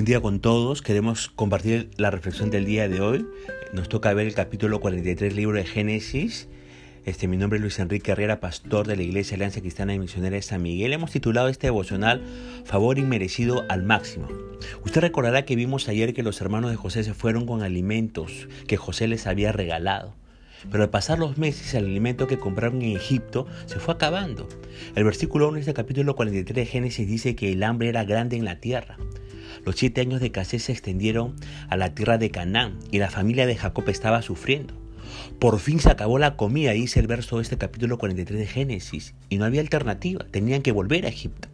Buen día con todos. Queremos compartir la reflexión del día de hoy. Nos toca ver el capítulo 43 libro de Génesis. Este, mi nombre es Luis Enrique Herrera, pastor de la Iglesia Alianza Cristiana y Misionera de San Miguel. Hemos titulado este devocional Favor inmerecido al máximo. Usted recordará que vimos ayer que los hermanos de José se fueron con alimentos que José les había regalado. Pero al pasar los meses, el alimento que compraron en Egipto se fue acabando. El versículo 1 de este capítulo 43 de Génesis dice que el hambre era grande en la tierra. Los siete años de escasez se extendieron a la tierra de Canaán y la familia de Jacob estaba sufriendo. Por fin se acabó la comida, dice el verso de este capítulo 43 de Génesis, y no había alternativa, tenían que volver a Egipto.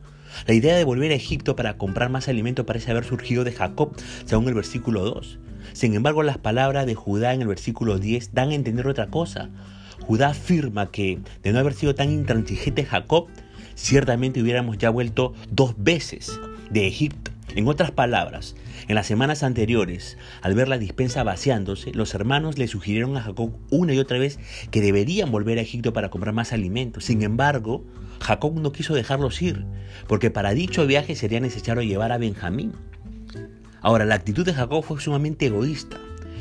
La idea de volver a Egipto para comprar más alimento parece haber surgido de Jacob, según el versículo 2. Sin embargo, las palabras de Judá en el versículo 10 dan a entender otra cosa. Judá afirma que, de no haber sido tan intransigente Jacob, ciertamente hubiéramos ya vuelto dos veces de Egipto. En otras palabras, en las semanas anteriores, al ver la dispensa vaciándose, los hermanos le sugirieron a Jacob una y otra vez que deberían volver a Egipto para comprar más alimentos. Sin embargo, Jacob no quiso dejarlos ir, porque para dicho viaje sería necesario llevar a Benjamín. Ahora, la actitud de Jacob fue sumamente egoísta.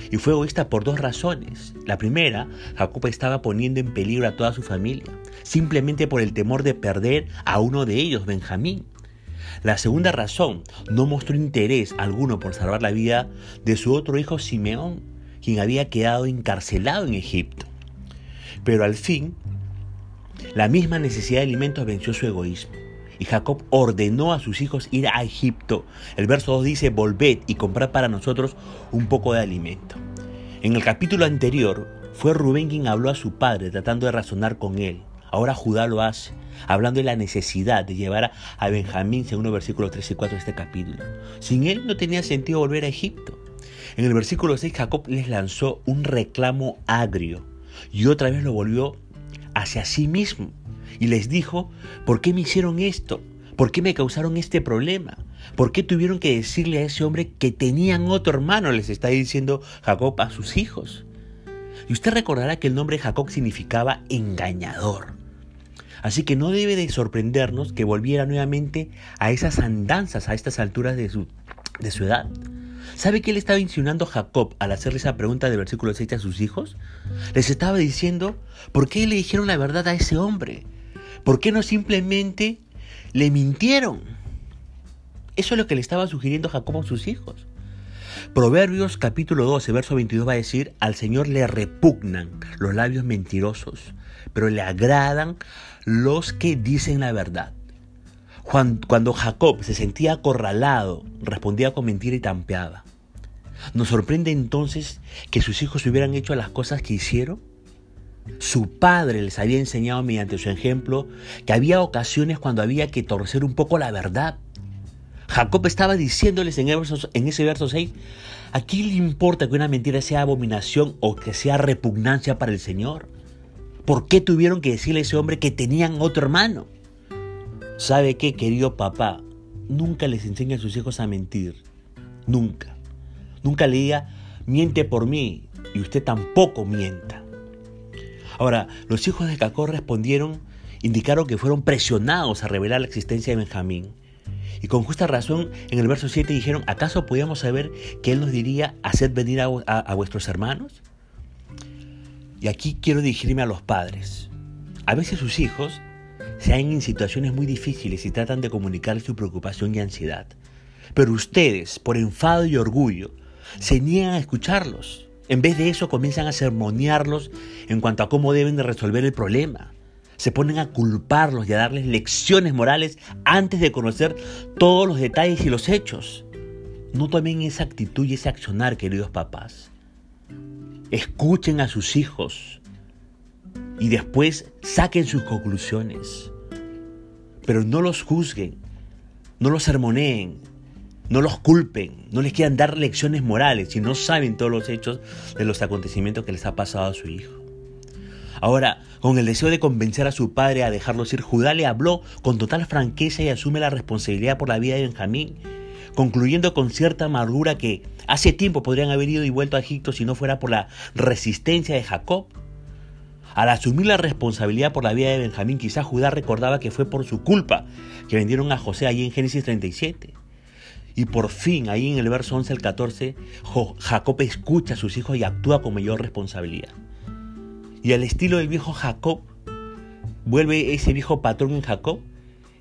Y fue egoísta por dos razones. La primera, Jacob estaba poniendo en peligro a toda su familia, simplemente por el temor de perder a uno de ellos, Benjamín. La segunda razón, no mostró interés alguno por salvar la vida de su otro hijo Simeón, quien había quedado encarcelado en Egipto. Pero al fin, la misma necesidad de alimentos venció su egoísmo. Y Jacob ordenó a sus hijos ir a Egipto. El verso 2 dice, volved y comprad para nosotros un poco de alimento. En el capítulo anterior fue Rubén quien habló a su padre tratando de razonar con él. Ahora Judá lo hace, hablando de la necesidad de llevar a Benjamín según los versículos 3 y 4 de este capítulo. Sin él no tenía sentido volver a Egipto. En el versículo 6 Jacob les lanzó un reclamo agrio y otra vez lo volvió hacia sí mismo y les dijo, ¿por qué me hicieron esto? ¿Por qué me causaron este problema? ¿Por qué tuvieron que decirle a ese hombre que tenían otro hermano? Les está diciendo Jacob a sus hijos. Y usted recordará que el nombre Jacob significaba engañador. Así que no debe de sorprendernos que volviera nuevamente a esas andanzas a estas alturas de su, de su edad. ¿Sabe qué le estaba insinuando Jacob al hacerle esa pregunta del versículo 6 a sus hijos? Les estaba diciendo, ¿por qué le dijeron la verdad a ese hombre? ¿Por qué no simplemente le mintieron? Eso es lo que le estaba sugiriendo Jacob a sus hijos. Proverbios capítulo 12, verso 22 va a decir, al Señor le repugnan los labios mentirosos, pero le agradan los que dicen la verdad. Cuando Jacob se sentía acorralado, respondía con mentira y tampeaba. ¿Nos sorprende entonces que sus hijos hubieran hecho las cosas que hicieron? Su padre les había enseñado mediante su ejemplo que había ocasiones cuando había que torcer un poco la verdad Jacob estaba diciéndoles en, ese verso 6, ¿a quién le importa que una mentira sea abominación o que sea repugnancia para el Señor? ¿Por qué tuvieron que decirle a ese hombre que tenían otro hermano? ¿Sabe qué, querido papá? Nunca les enseña a sus hijos a mentir. Nunca. Nunca le diga, miente por mí y usted tampoco mienta. Ahora, los hijos de Jacob respondieron, indicaron que fueron presionados a revelar la existencia de Benjamín. Y con justa razón, en el verso 7 dijeron, ¿acaso podíamos saber que Él nos diría, haced venir a, vuestros hermanos? Y aquí quiero dirigirme a los padres. A veces sus hijos se hallan en situaciones muy difíciles y tratan de comunicar su preocupación y ansiedad. Pero ustedes, por enfado y orgullo, se niegan a escucharlos. En vez de eso comienzan a sermonearlos en cuanto a cómo deben de resolver el problema se ponen a culparlos y a darles lecciones morales antes de conocer todos los detalles y los hechos. No tomen esa actitud y ese accionar, queridos papás. Escuchen a sus hijos y después saquen sus conclusiones. Pero no los juzguen, no los sermoneen, no los culpen, no les quieran dar lecciones morales si no saben todos los hechos de los acontecimientos que les ha pasado a su hijo. Ahora, con el deseo de convencer a su padre a dejarlos ir, Judá le habló con total franqueza y asume la responsabilidad por la vida de Benjamín, concluyendo con cierta amargura que hace tiempo podrían haber ido y vuelto a Egipto si no fuera por la resistencia de Jacob. Al asumir la responsabilidad por la vida de Benjamín, quizás Judá recordaba que fue por su culpa que vendieron a José allí en Génesis 37. Y por fin, ahí en el verso 11 al 14, Jacob escucha a sus hijos y actúa con mayor responsabilidad. Y al estilo del viejo Jacob, vuelve ese viejo patrón en Jacob,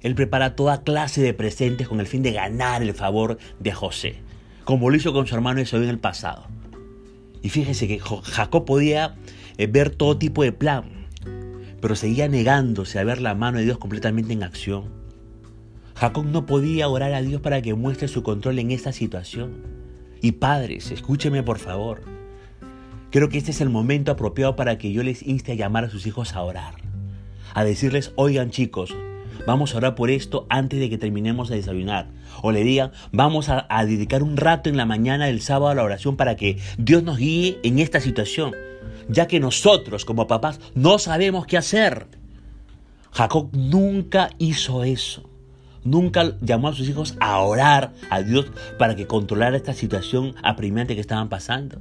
él prepara toda clase de presentes con el fin de ganar el favor de José, como lo hizo con su hermano Esaú en el pasado. Y fíjese que Jacob podía eh, ver todo tipo de plan, pero seguía negándose a ver la mano de Dios completamente en acción. Jacob no podía orar a Dios para que muestre su control en esta situación. Y padres, escúcheme por favor. Creo que este es el momento apropiado para que yo les inste a llamar a sus hijos a orar. A decirles, oigan chicos, vamos a orar por esto antes de que terminemos de desayunar. O le digan, vamos a, a, dedicar un rato en la mañana del sábado a la oración para que Dios nos guíe en esta situación ya que nosotros como papás no sabemos qué hacer. Jacob nunca hizo eso. Nunca llamó a sus hijos a orar a Dios para que controlara esta situación apremiante que estaban pasando.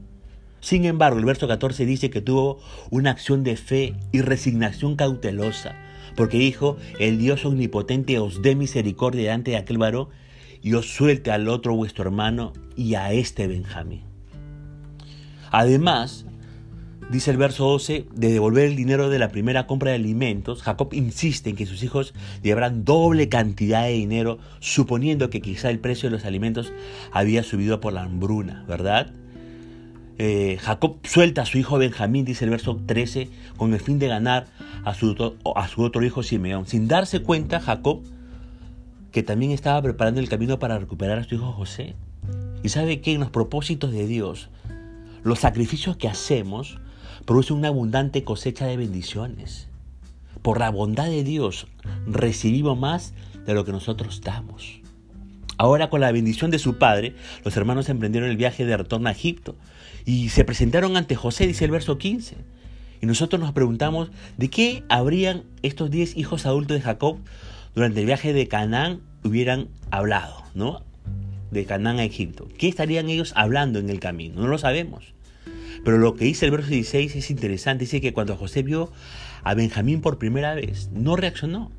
Sin embargo, el verso 14 dice que tuvo una acción de fe y resignación cautelosa, porque dijo, el Dios omnipotente os dé misericordia delante de aquel varón y os suelte al otro vuestro hermano y a este Benjamín. Además, dice el verso 12, de devolver el dinero de la primera compra de alimentos, Jacob insiste en que sus hijos llevarán doble cantidad de dinero, suponiendo que quizá el precio de los alimentos había subido por la hambruna, ¿verdad? Eh, Jacob suelta a su hijo Benjamín, dice el verso 13, con el fin de ganar a su, a su otro hijo Simeón. Sin darse cuenta, Jacob, que también estaba preparando el camino para recuperar a su hijo José. Y sabe que en los propósitos de Dios, los sacrificios que hacemos produce una abundante cosecha de bendiciones. Por la bondad de Dios recibimos más de lo que nosotros damos. Ahora con la bendición de su padre, los hermanos emprendieron el viaje de retorno a Egipto y se presentaron ante José, dice el verso 15. Y nosotros nos preguntamos de qué habrían estos diez hijos adultos de Jacob durante el viaje de Canaán hubieran hablado, ¿no? De Canaán a Egipto. ¿Qué estarían ellos hablando en el camino? No lo sabemos. Pero lo que dice el verso 16 es interesante. Dice que cuando José vio a Benjamín por primera vez, no reaccionó.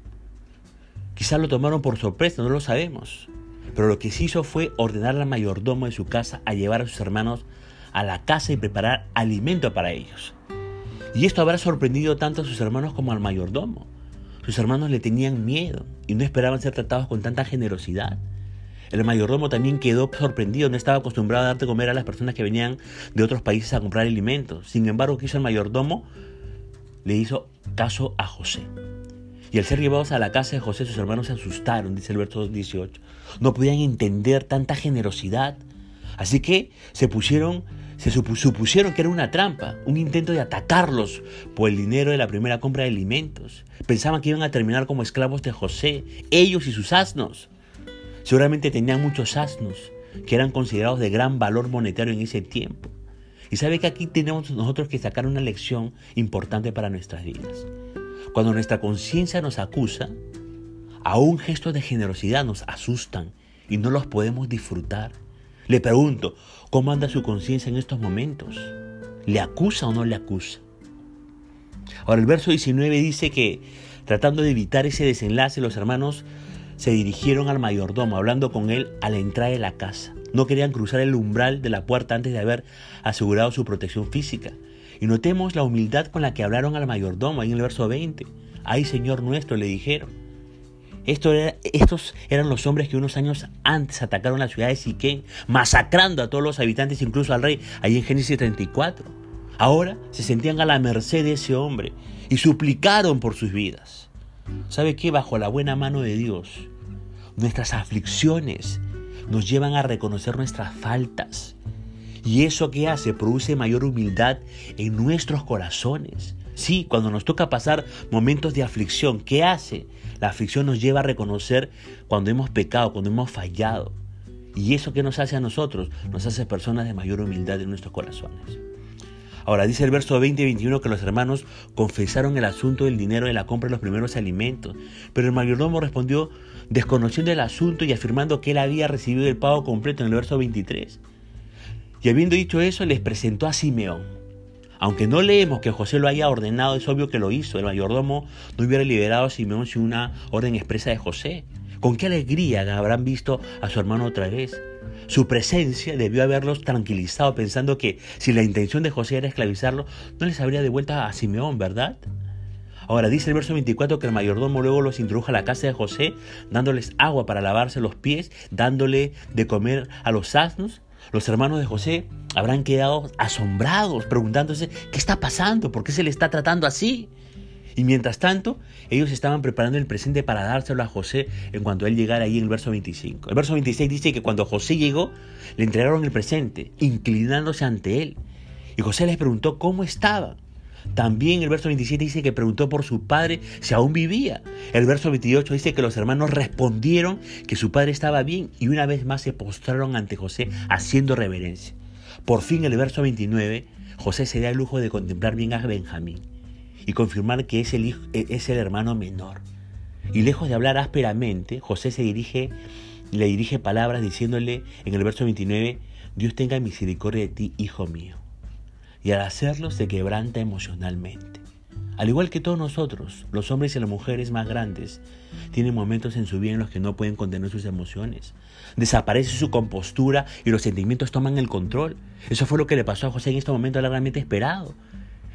Quizás lo tomaron por sorpresa, no lo sabemos. Pero lo que se hizo fue ordenar al mayordomo de su casa a llevar a sus hermanos a la casa y preparar alimento para ellos. Y esto habrá sorprendido tanto a sus hermanos como al mayordomo. Sus hermanos le tenían miedo y no esperaban ser tratados con tanta generosidad. El mayordomo también quedó sorprendido, no estaba acostumbrado a darte comer a las personas que venían de otros países a comprar alimentos. Sin embargo, ¿qué hizo el mayordomo? Le hizo caso a José. Y al ser llevados a la casa de José, sus hermanos se asustaron, dice el verso 18. No podían entender tanta generosidad. Así que se pusieron, se supusieron que era una trampa, un intento de atacarlos por el dinero de la primera compra de alimentos. Pensaban que iban a terminar como esclavos de José, ellos y sus asnos. Seguramente tenían muchos asnos que eran considerados de gran valor monetario en ese tiempo. Y sabe que aquí tenemos nosotros que sacar una lección importante para nuestras vidas. Cuando nuestra conciencia nos acusa, aún gestos de generosidad nos asustan y no los podemos disfrutar. Le pregunto, ¿cómo anda su conciencia en estos momentos? ¿Le acusa o no le acusa? Ahora el verso 19 dice que tratando de evitar ese desenlace, los hermanos se dirigieron al mayordomo, hablando con él a la entrada de la casa. No querían cruzar el umbral de la puerta antes de haber asegurado su protección física. Y notemos la humildad con la que hablaron al mayordomo, ahí en el verso 20. Ay, Señor nuestro, le dijeron. estos eran los hombres que unos años antes atacaron la ciudad de Siquén, masacrando a todos los habitantes, incluso al rey, ahí en Génesis 34. Ahora se sentían a la merced de ese hombre y suplicaron por sus vidas. ¿Sabe qué? Bajo la buena mano de Dios, nuestras aflicciones nos llevan a reconocer nuestras faltas. Y eso que hace produce mayor humildad en nuestros corazones. Sí, cuando nos toca pasar momentos de aflicción, ¿qué hace? La aflicción nos lleva a reconocer cuando hemos pecado, cuando hemos fallado. Y eso que nos hace a nosotros, nos hace personas de mayor humildad en nuestros corazones. Ahora dice el verso 20 y 21 que los hermanos confesaron el asunto del dinero de la compra de los primeros alimentos, pero el mayordomo respondió desconociendo el asunto y afirmando que él había recibido el pago completo en el verso 23. Y habiendo dicho eso, les presentó a Simeón. Aunque no leemos que José lo haya ordenado, es obvio que lo hizo. El mayordomo no hubiera liberado a Simeón sin una orden expresa de José. Con qué alegría habrán visto a su hermano otra vez. Su presencia debió haberlos tranquilizado pensando que si la intención de José era esclavizarlo, no les habría devuelto a Simeón, ¿verdad? Ahora dice el verso 24 que el mayordomo luego los introdujo a la casa de José, dándoles agua para lavarse los pies, dándole de comer a los asnos. Los hermanos de José habrán quedado asombrados, preguntándose, ¿qué está pasando? ¿Por qué se le está tratando así? Y mientras tanto, ellos estaban preparando el presente para dárselo a José en cuanto él llegara ahí en el verso 25. El verso 26 dice que cuando José llegó, le entregaron el presente, inclinándose ante él. Y José les preguntó cómo estaba. También el verso 27 dice que preguntó por su padre si aún vivía. El verso 28 dice que los hermanos respondieron que su padre estaba bien y una vez más se postraron ante José haciendo reverencia. Por fin el verso 29, José se da el lujo de contemplar bien a Benjamín y confirmar que es el, hijo, es el hermano menor. Y lejos de hablar ásperamente, José se dirige, le dirige palabras diciéndole en el verso 29, Dios tenga misericordia de ti, hijo mío y al hacerlo se quebranta emocionalmente. Al igual que todos nosotros, los hombres y las mujeres más grandes tienen momentos en su vida en los que no pueden contener sus emociones. Desaparece su compostura y los sentimientos toman el control. Eso fue lo que le pasó a José en este momento largamente esperado.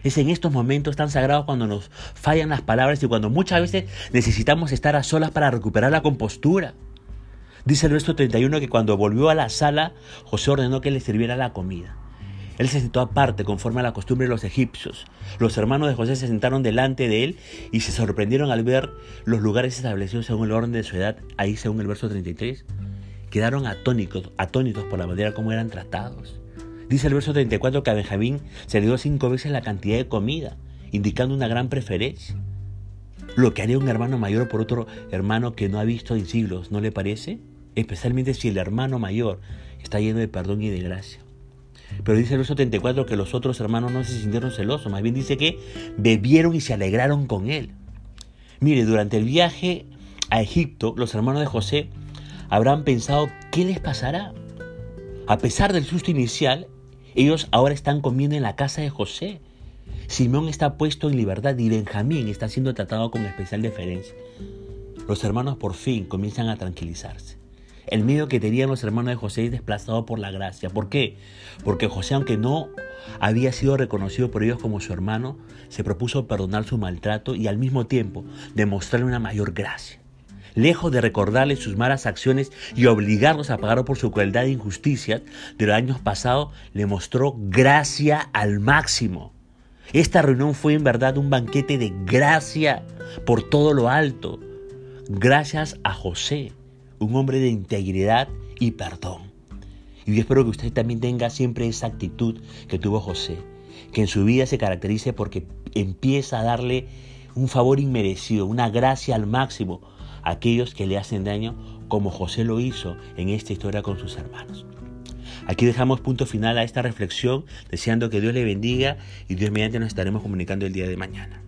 Es en estos momentos tan sagrados cuando nos fallan las palabras y cuando muchas veces necesitamos estar a solas para recuperar la compostura. Dice el verso 31 que cuando volvió a la sala, José ordenó que le sirviera la comida. Él se sentó aparte conforme a la costumbre de los egipcios. Los hermanos de José se sentaron delante de él y se sorprendieron al ver los lugares establecidos según el orden de su edad, ahí según el verso 33. Quedaron atónitos, atónitos por la manera como eran tratados. Dice el verso 34 que a Benjamín se le dio cinco veces la cantidad de comida, indicando una gran preferencia. Lo que haría un hermano mayor por otro hermano que no ha visto en siglos, ¿no le parece? Especialmente si el hermano mayor está lleno de perdón y de gracia. Pero dice el verso 34 que los otros hermanos no se sintieron celosos, más bien dice que bebieron y se alegraron con él. Mire, durante el viaje a Egipto, los hermanos de José habrán pensado, ¿qué les pasará? A pesar del susto inicial, ellos ahora están comiendo en la casa de José. Simón está puesto en libertad y Benjamín está siendo tratado con especial deferencia. Los hermanos por fin comienzan a tranquilizarse. El miedo que tenían los hermanos de José es desplazado por la gracia. ¿Por qué? Porque José, aunque no había sido reconocido por ellos como su hermano, se propuso perdonar su maltrato y al mismo tiempo demostrarle una mayor gracia. Lejos de recordarle sus malas acciones y obligarlos a pagar por su crueldad e injusticia de los años pasados, le mostró gracia al máximo. Esta reunión fue en verdad un banquete de gracia por todo lo alto. Gracias a José un hombre de integridad y perdón. Y yo espero que usted también tenga siempre esa actitud que tuvo José, que en su vida se caracterice porque empieza a darle un favor inmerecido, una gracia al máximo aquellos que le hacen daño, como José lo hizo en esta historia con sus hermanos. Aquí dejamos punto final a esta reflexión, deseando que Dios le bendiga y Dios mediante nos estaremos comunicando el día de mañana.